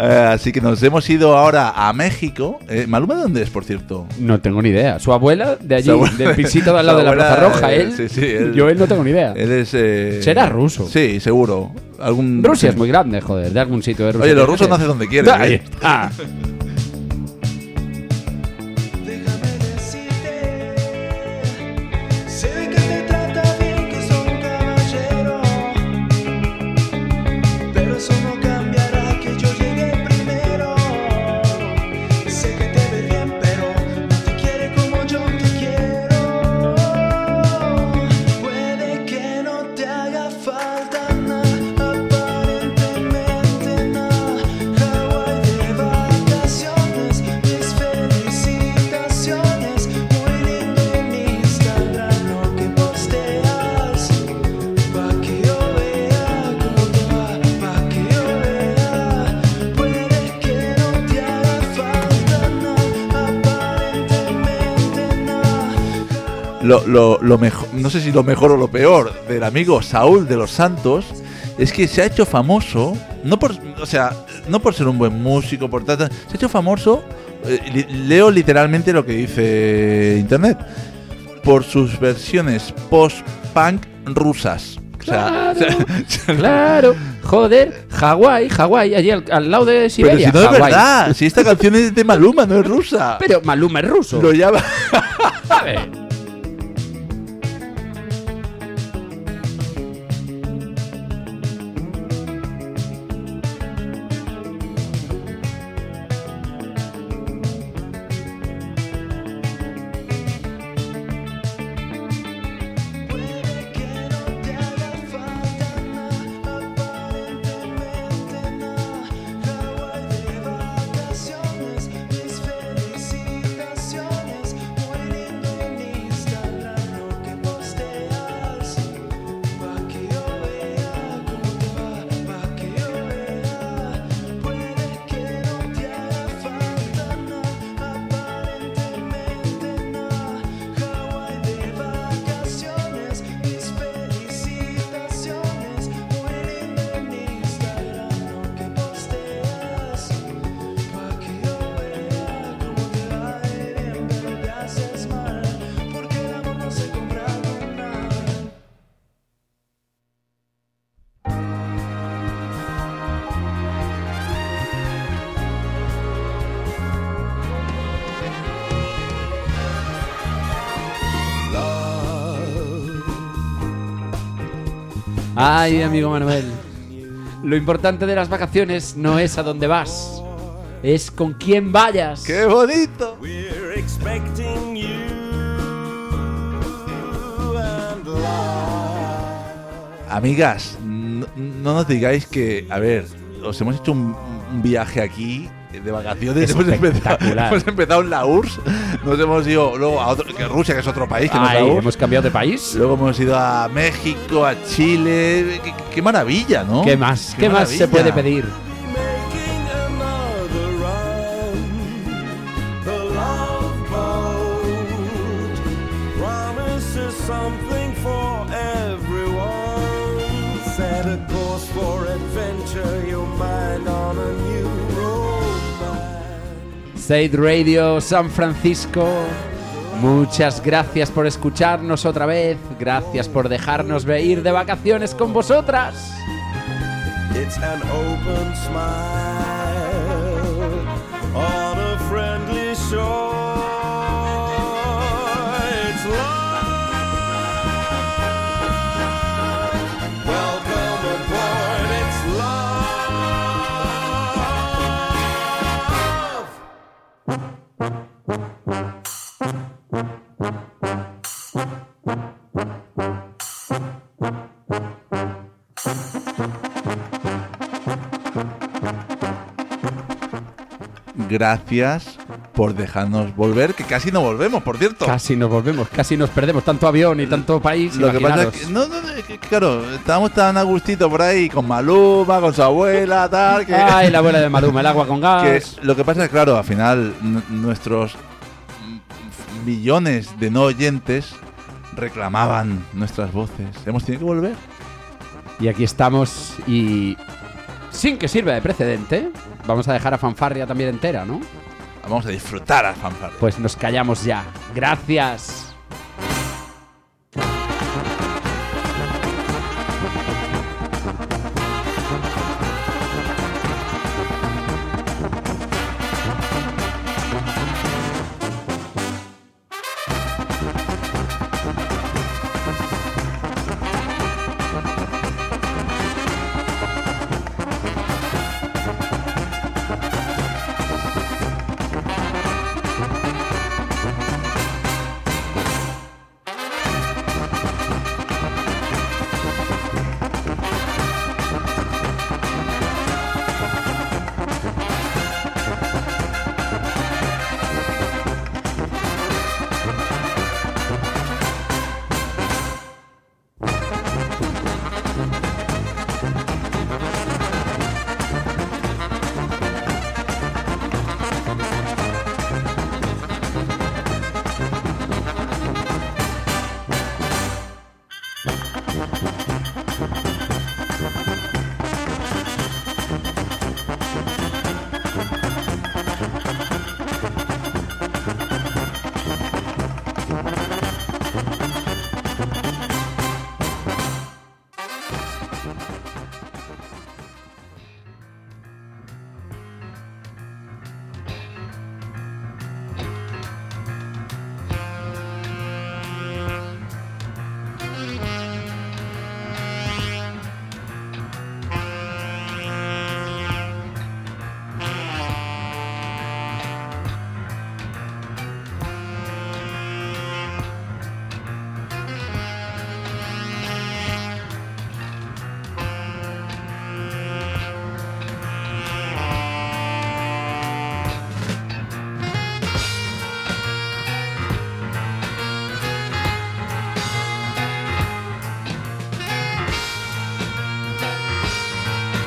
Speaker 2: Eh, así que nos hemos ido ahora a México. Eh, ¿Maluma de dónde es, por cierto?
Speaker 9: No tengo ni idea. Su abuela de allí,
Speaker 2: abuela-
Speaker 9: del pisito de al lado de la Plaza Roja. Él,
Speaker 2: sí, sí, él-
Speaker 9: yo él no tengo ni idea.
Speaker 2: Él es. eh,
Speaker 9: Será ruso.
Speaker 2: Sí, seguro. Algún,
Speaker 9: Rusia es muy grande, joder, de algún sitio de Rusia.
Speaker 2: Oye, los rusos hacen donde quieren.
Speaker 9: Ahí
Speaker 11: Lo,
Speaker 2: lo, mejor, no sé si lo mejor o lo peor del amigo Saúl de los Santos es que se ha hecho famoso, no por, o sea, no por ser un buen músico, por tal, tal, se ha hecho famoso, eh, leo literalmente lo que dice internet, por sus versiones post-punk rusas. O sea,
Speaker 9: Claro, joder, Hawái, Hawái, allí al, al lado de
Speaker 2: pero
Speaker 9: Siberia.
Speaker 2: si no es verdad, si esta canción es de Maluma, no es rusa.
Speaker 9: Pero Maluma es ruso.
Speaker 2: Lo llama.
Speaker 9: A ver.
Speaker 1: Ay, amigo Manuel. Lo importante de las vacaciones no es a dónde vas, es con quién vayas.
Speaker 2: ¡Qué bonito!
Speaker 4: We're expecting you and life.
Speaker 2: Amigas, no, no nos digáis que, a ver, os hemos hecho un, un viaje aquí de vacaciones. Hemos empezado, hemos empezado en la URSS, nos hemos ido luego a otro, que Rusia, que es otro país, que no es
Speaker 1: Ay,
Speaker 2: la URSS.
Speaker 1: hemos cambiado de país.
Speaker 2: Luego hemos ido a México, a Chile. Qué, qué maravilla, ¿no?
Speaker 1: ¿Qué más? ¿Qué, más se puede pedir? Said Radio San Francisco. Muchas gracias por escucharnos otra vez. Gracias por dejarnos ir de vacaciones con vosotras.
Speaker 4: It's an open smile
Speaker 2: Gracias por dejarnos volver, que casi no volvemos, por cierto.
Speaker 1: Casi nos volvemos, casi nos perdemos tanto avión y tanto país.
Speaker 2: Lo que pasa es que, no, no, que, claro, estábamos tan a gustito por ahí con Maluma, con su abuela, tal, que,
Speaker 1: Ay, la abuela de Maluma, el agua con
Speaker 2: que
Speaker 1: gas.
Speaker 2: lo que pasa es que, claro, al final nuestros millones de no oyentes reclamaban nuestras voces. Hemos tenido que volver.
Speaker 1: Y aquí estamos y sin que sirva de precedente, vamos a dejar a Fanfarria también entera, ¿no?
Speaker 2: Vamos a disfrutar a fanfarria.
Speaker 1: Pues nos callamos ya. Gracias.